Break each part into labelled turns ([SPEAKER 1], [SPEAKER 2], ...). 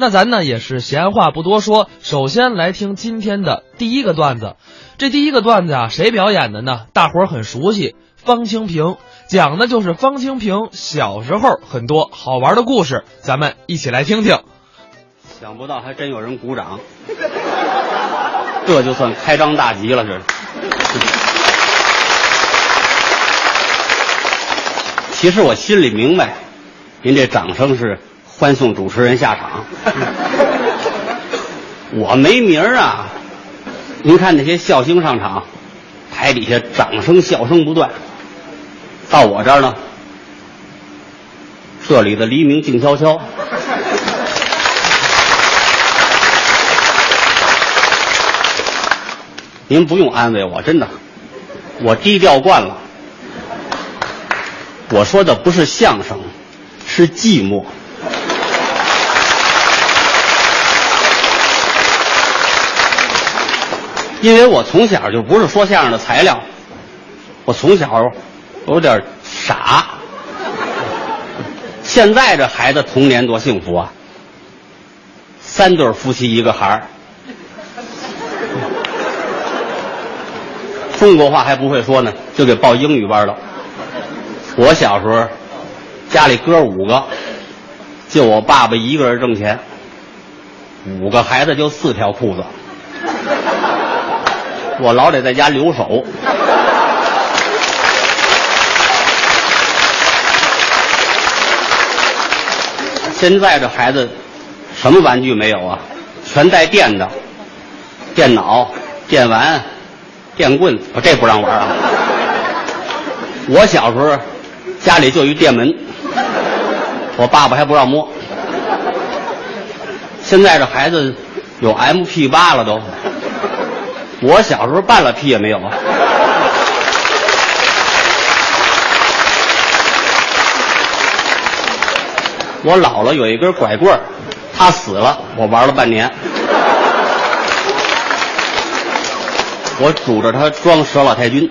[SPEAKER 1] 那咱呢也是闲话不多说，首先来听今天的第一个段子。这第一个段子啊，谁表演的呢？大伙儿很熟悉，方清平讲的就是方清平小时候很多好玩的故事，咱们一起来听听。
[SPEAKER 2] 想不到还真有人鼓掌，这就算开张大吉了，这。其实我心里明白，您这掌声是欢送主持人下场。我没名儿啊，您看那些笑星上场，台底下掌声笑声不断，到我这儿呢，这里的黎明静悄悄。您不用安慰我，真的，我低调惯了。我说的不是相声，是寂寞。因为我从小就不是说相声的材料，我从小有点傻。现在这孩子童年多幸福啊！三对夫妻一个孩儿。中国话还不会说呢，就给报英语班了。我小时候家里哥五个，就我爸爸一个人挣钱，五个孩子就四条裤子，我老得在家留守。现在这孩子什么玩具没有啊？全带电的，电脑、电玩。电棍，我这不让玩啊！我小时候家里就一电门，我爸爸还不让摸。现在这孩子有 M P 八了都，我小时候半拉屁也没有啊！我姥姥有一根拐棍他死了，我玩了半年。我拄着它装佘老太君，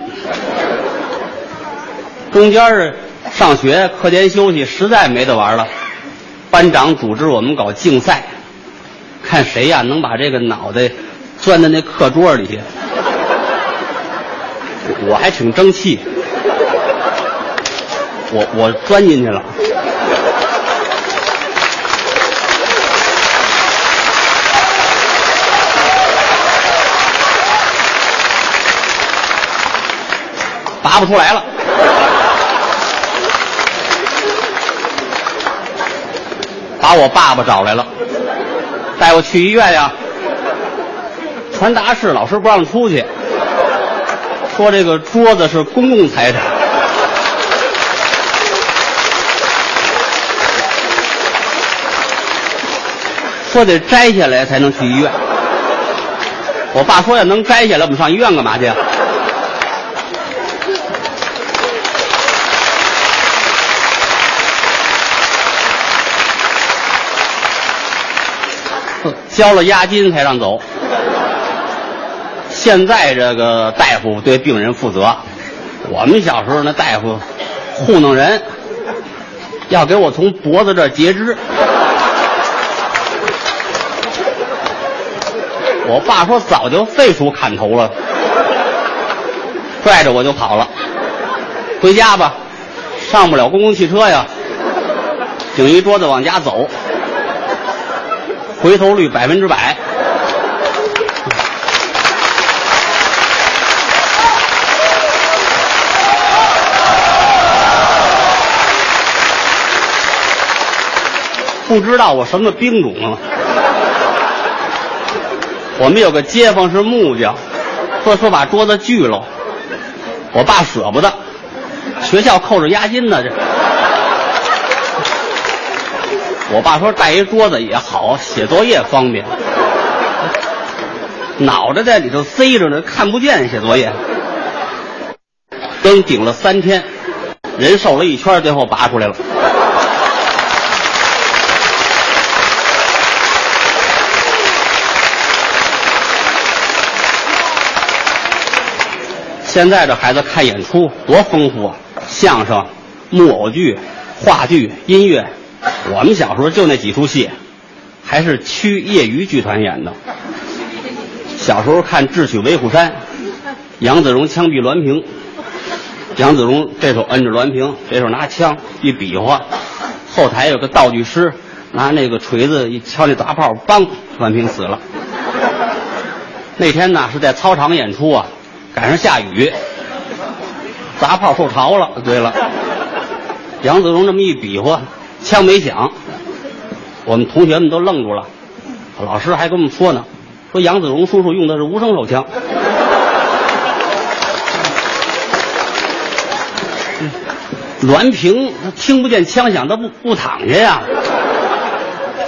[SPEAKER 2] 中间是上学课间休息实在没得玩了，班长组织我们搞竞赛，看谁呀能把这个脑袋钻在那课桌里去。我还挺争气，我我钻进去了。拔不出来了，把我爸爸找来了，带我去医院呀。传达室老师不让出去，说这个桌子是公共财产，说得摘下来才能去医院。我爸说要能摘下来，我们上医院干嘛去？交了押金才让走。现在这个大夫对病人负责，我们小时候那大夫糊弄人，要给我从脖子这截肢。我爸说早就废除砍头了，拽着我就跑了。回家吧，上不了公共汽车呀，顶一桌子往家走。回头率百分之百。不知道我什么兵种啊？我们有个街坊是木匠，说说把桌子锯了，我爸舍不得，学校扣着押金呢，这。我爸说带一桌子也好，写作业方便。脑袋在里头塞着呢，看不见写作业。灯顶了三天，人瘦了一圈，最后拔出来了。现在这孩子看演出多丰富啊，相声、木偶剧、话剧、音乐。我们小时候就那几出戏，还是区业余剧团演的。小时候看《智取威虎山》，杨子荣枪毙栾平，杨子荣这手摁着栾平，这手拿枪一比划，后台有个道具师拿那个锤子一敲那砸炮，梆，栾平死了。那天呢是在操场演出啊，赶上下雨，砸炮受潮了。对了，杨子荣这么一比划，枪没响，我们同学们都愣住了。老师还跟我们说呢，说杨子荣叔叔用的是无声手枪。栾平他听不见枪响，他不不躺下呀。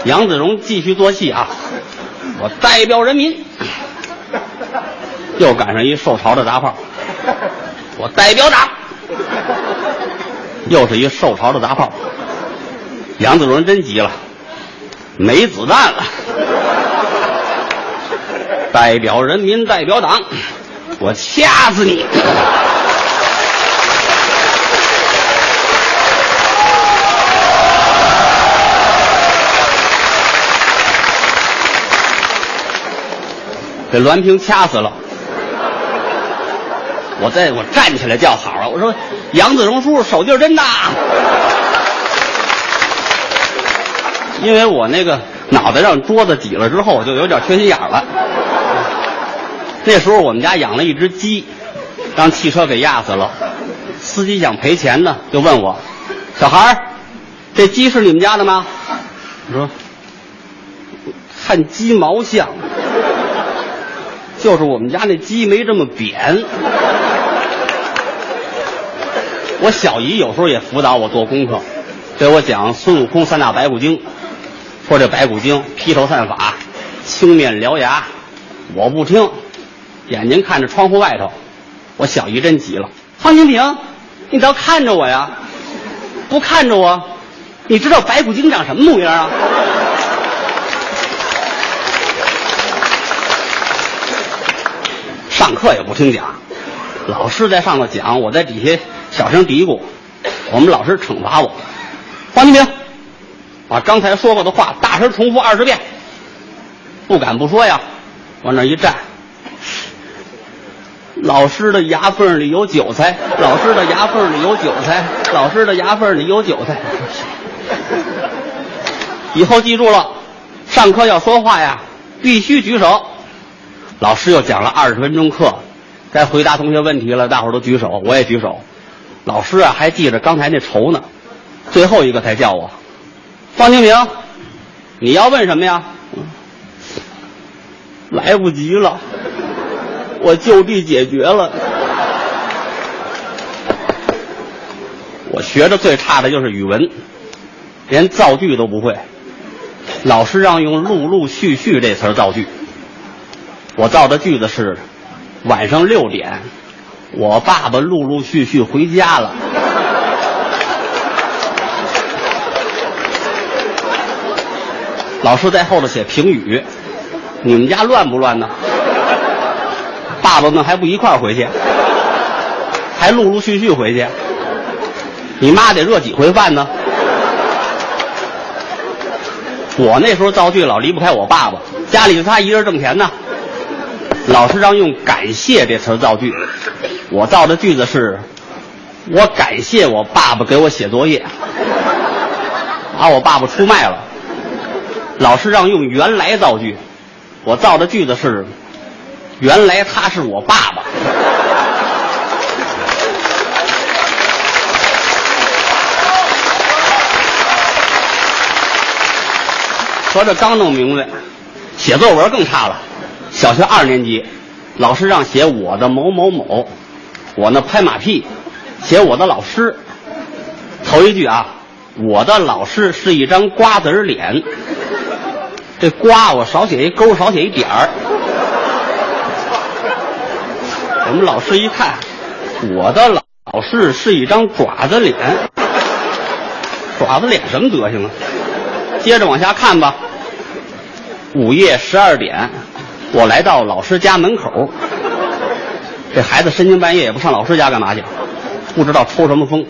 [SPEAKER 2] 杨子荣继续做戏啊，我代表人民。又赶上一受潮的杂炮，我代表党。又是一受潮的杂炮，杨子荣真急了，没子弹了。代表人民，代表党，我掐死你！给栾平掐死了。我在我站起来叫好了，我说杨子荣叔叔手劲儿真大，因为我那个脑袋让桌子挤了之后，我就有点缺心眼了。那时候我们家养了一只鸡，让汽车给压死了，司机想赔钱呢，就问我：“小孩，这鸡是你们家的吗？”我说：“看鸡毛像，就是我们家那鸡没这么扁。”我小姨有时候也辅导我做功课，给我讲孙悟空三打白骨精，说这白骨精披头散发，青面獠牙，我不听，眼睛看着窗户外头。我小姨真急了，方清平，你倒看着我呀，不看着我，你知道白骨精长什么模样啊？上课也不听讲，老师在上头讲，我在底下。小声嘀咕，我们老师惩罚我，方清平，把刚才说过的话大声重复二十遍。不敢不说呀，往那一站。老师的牙缝里有韭菜，老师的牙缝里有韭菜，老师的牙缝里有韭菜。以后记住了，上课要说话呀，必须举手。老师又讲了二十分钟课，该回答同学问题了，大伙都举手，我也举手。老师啊，还记着刚才那仇呢，最后一个才叫我，方清平，你要问什么呀？来不及了，我就地解决了。我学的最差的就是语文，连造句都不会。老师让用“陆陆续续”这词造句，我造的句子是晚上六点。我爸爸陆陆续续回家了。老师在后头写评语，你们家乱不乱呢？爸爸们还不一块回去，还陆陆续续回去。你妈得热几回饭呢？我那时候造句老离不开我爸爸，家里就他一人挣钱呢。老师让用“感谢”这词造句。我造的句子是：我感谢我爸爸给我写作业，把我爸爸出卖了。老师让用原来造句，我造的句子是：原来他是我爸爸。说这刚弄明白，写作文更差了。小学二年级，老师让写我的某某某。我呢拍马屁，写我的老师，头一句啊，我的老师是一张瓜子脸，这瓜我少写一勾，少写一点儿。我们老师一看，我的老老师是一张爪子脸，爪子脸什么德行啊？接着往下看吧。午夜十二点，我来到老师家门口。这孩子深更半夜也不上老师家干嘛去？不知道抽什么风。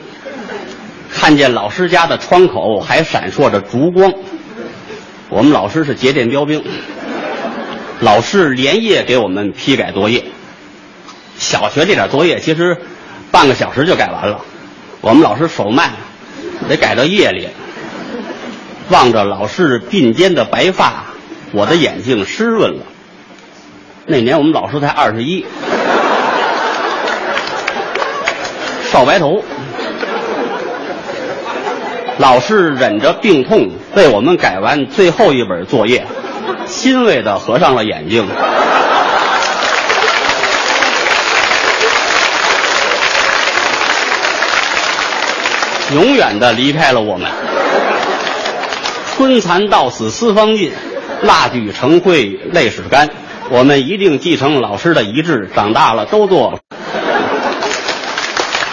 [SPEAKER 2] 看见老师家的窗口还闪烁着烛光，我们老师是节电标兵，老师连夜给我们批改作业。小学这点作业其实半个小时就改完了，我们老师手慢，得改到夜里。望着老师鬓间的白发，我的眼睛湿润了。那年我们老师才二十一，少白头。老师忍着病痛为我们改完最后一本作业，欣慰地合上了眼睛。永远的离开了我们。春蚕到死丝方尽，蜡炬成灰泪始干。我们一定继承老师的遗志，长大了都做，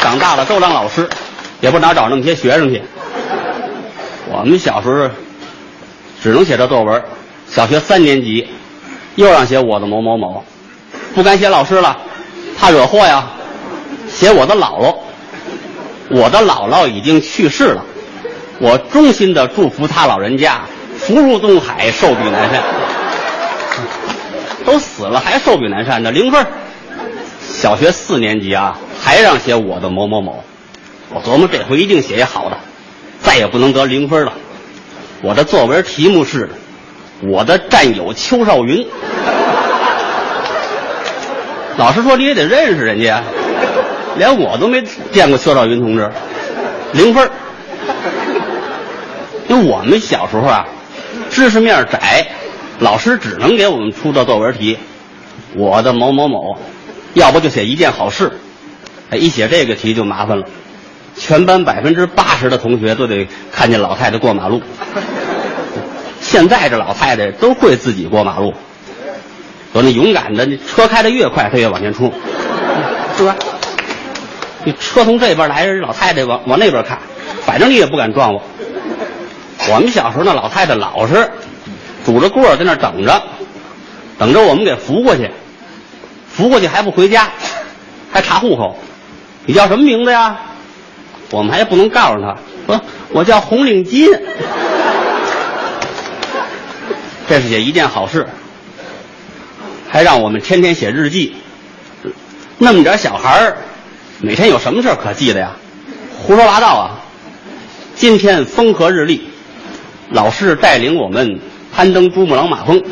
[SPEAKER 2] 长大了都当老师，也不哪找那么些学生去。我们小时候只能写这作文，小学三年级又让写我的某某某，不敢写老师了，怕惹祸呀，写我的姥姥。我的姥姥已经去世了，我衷心的祝福他老人家福如东海，寿比南山。都死了还寿比南山呢，零分。小学四年级啊，还让写我的某某某，我琢磨这回一定写一好的。再也不能得零分了。我的作文题目是《我的战友邱少云》。老师说你也得认识人家，连我都没见过邱少云同志，零分。因为我们小时候啊，知识面窄，老师只能给我们出的作文题，我的某某某，要不就写一件好事。哎，一写这个题就麻烦了。全班百分之八十的同学都得看见老太太过马路。现在这老太太都会自己过马路，有那勇敢的，那车开的越快，她越往前冲，是吧？你车从这边来，人老太太往往那边看，反正你也不敢撞我。我们小时候那老太太老实，拄着棍儿在那等着，等着我们给扶过去，扶过去还不回家，还查户口。你叫什么名字呀？我们还不能告诉他，说我叫红领巾。这是写一件好事，还让我们天天写日记。那么点小孩儿，每天有什么事可记的呀？胡说八道啊！今天风和日丽，老师带领我们攀登珠穆朗玛峰，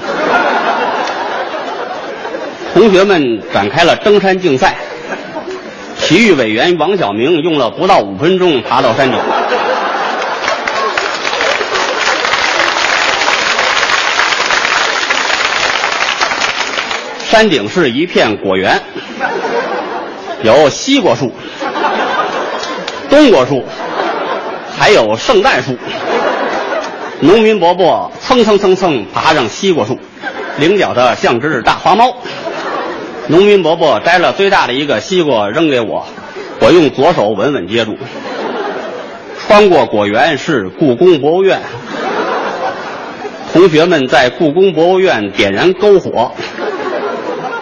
[SPEAKER 2] 同学们展开了登山竞赛。体育委员王晓明用了不到五分钟爬到山顶。山顶是一片果园，有西瓜树、冬瓜树，还有圣诞树。农民伯伯蹭蹭蹭蹭爬上西瓜树，领奖的像只大花猫。农民伯伯摘了最大的一个西瓜扔给我，我用左手稳稳接住。穿过果园是故宫博物院，同学们在故宫博物院点燃篝火，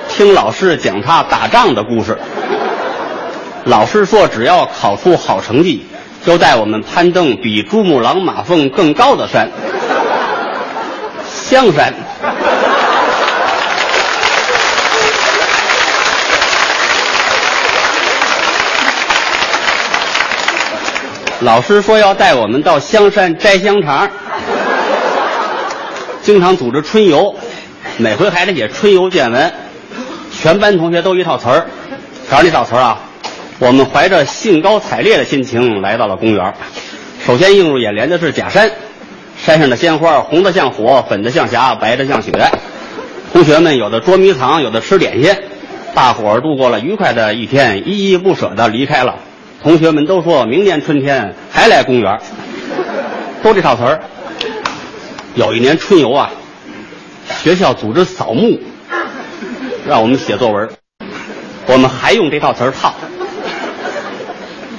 [SPEAKER 2] 听老师讲他打仗的故事。老师说，只要考出好成绩，就带我们攀登比珠穆朗玛峰更高的山——香山。老师说要带我们到香山摘香肠，经常组织春游，每回还得写春游见闻。全班同学都一套词儿，瞧这套词儿啊！我们怀着兴高采烈的心情来到了公园。首先映入眼帘的是假山，山上的鲜花红的像火，粉的像霞，白的像雪。同学们有的捉迷藏，有的吃点心，大伙儿度过了愉快的一天，依依不舍的离开了。同学们都说明年春天还来公园，都这套词儿。有一年春游啊，学校组织扫墓，让我们写作文，我们还用这套词儿套。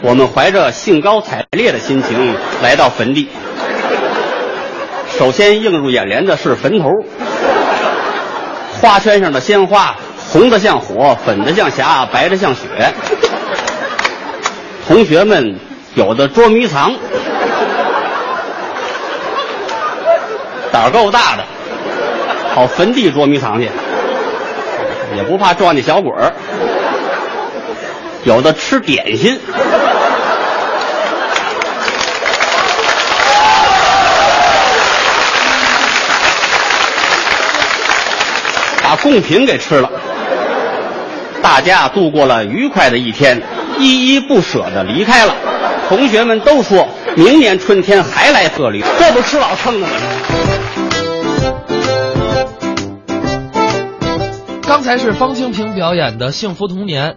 [SPEAKER 2] 我们怀着兴高采烈的心情来到坟地，首先映入眼帘的是坟头，花圈上的鲜花红的像火，粉的像霞，白的像雪。同学们有的捉迷藏，胆儿够大的，跑坟地捉迷藏去，也不怕撞见小鬼儿。有的吃点心，把贡品给吃了。大家度过了愉快的一天，依依不舍的离开了。同学们都说明年春天还来这里，这不吃老蹭的吗？
[SPEAKER 1] 刚才是方清平表演的《幸福童年》。